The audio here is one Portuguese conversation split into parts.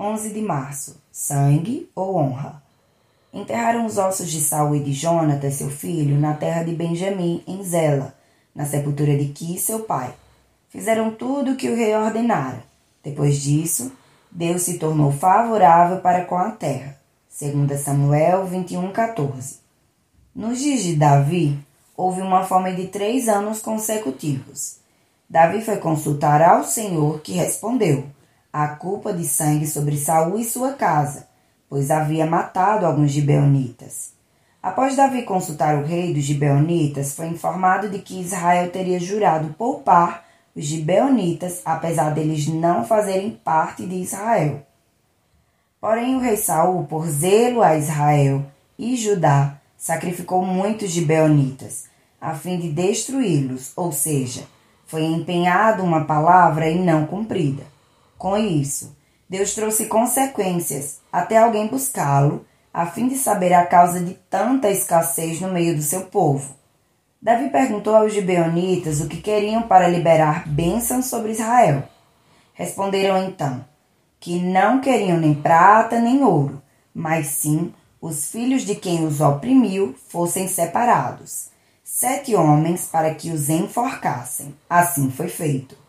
11 de março. Sangue ou honra? Enterraram os ossos de Saul e de Jonatas, seu filho, na terra de Benjamim, em Zela, na sepultura de Quis, seu pai. Fizeram tudo o que o rei ordenara. Depois disso, Deus se tornou favorável para com a terra. 2 Samuel 21, 14. Nos dias de Davi, houve uma fome de três anos consecutivos. Davi foi consultar ao Senhor, que respondeu: a culpa de sangue sobre Saul e sua casa, pois havia matado alguns gibeonitas. Após Davi consultar o rei dos gibeonitas, foi informado de que Israel teria jurado poupar os gibeonitas, apesar deles não fazerem parte de Israel. Porém, o rei Saul, por zelo a Israel e Judá, sacrificou muitos gibeonitas, a fim de destruí-los, ou seja, foi empenhada uma palavra e não cumprida. Com isso, Deus trouxe consequências até alguém buscá-lo, a fim de saber a causa de tanta escassez no meio do seu povo. Davi perguntou aos gibeonitas o que queriam para liberar bênçãos sobre Israel. Responderam então que não queriam nem prata nem ouro, mas sim os filhos de quem os oprimiu fossem separados. Sete homens para que os enforcassem. Assim foi feito.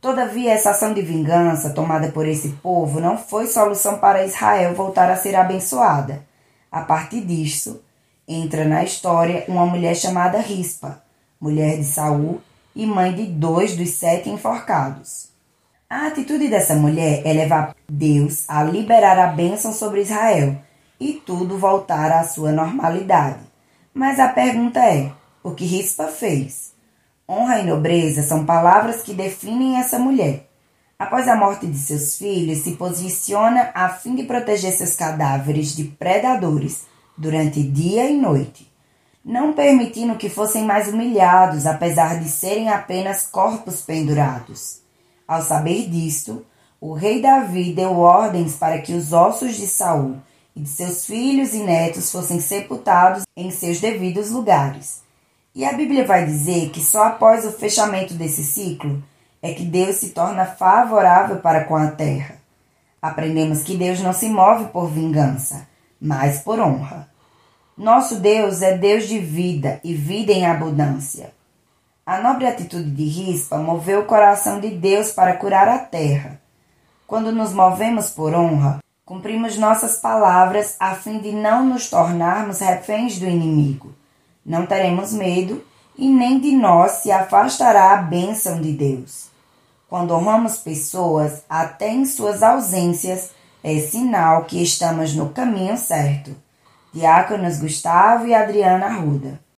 Todavia, essa ação de vingança tomada por esse povo não foi solução para Israel voltar a ser abençoada. A partir disso, entra na história uma mulher chamada Rispa, mulher de Saul e mãe de dois dos sete enforcados. A atitude dessa mulher é levar Deus a liberar a bênção sobre Israel e tudo voltar à sua normalidade. Mas a pergunta é: o que Rispa fez? Honra e nobreza são palavras que definem essa mulher. Após a morte de seus filhos, se posiciona a fim de proteger seus cadáveres de predadores durante dia e noite, não permitindo que fossem mais humilhados, apesar de serem apenas corpos pendurados. Ao saber disto, o rei Davi deu ordens para que os ossos de Saul e de seus filhos e netos fossem sepultados em seus devidos lugares. E a Bíblia vai dizer que só após o fechamento desse ciclo é que Deus se torna favorável para com a terra. Aprendemos que Deus não se move por vingança, mas por honra. Nosso Deus é Deus de vida e vida em abundância. A nobre atitude de Rispa moveu o coração de Deus para curar a terra. Quando nos movemos por honra, cumprimos nossas palavras a fim de não nos tornarmos reféns do inimigo. Não teremos medo e nem de nós se afastará a bênção de Deus. Quando honramos pessoas, até em suas ausências, é sinal que estamos no caminho certo. Diáconos Gustavo e Adriana Arruda.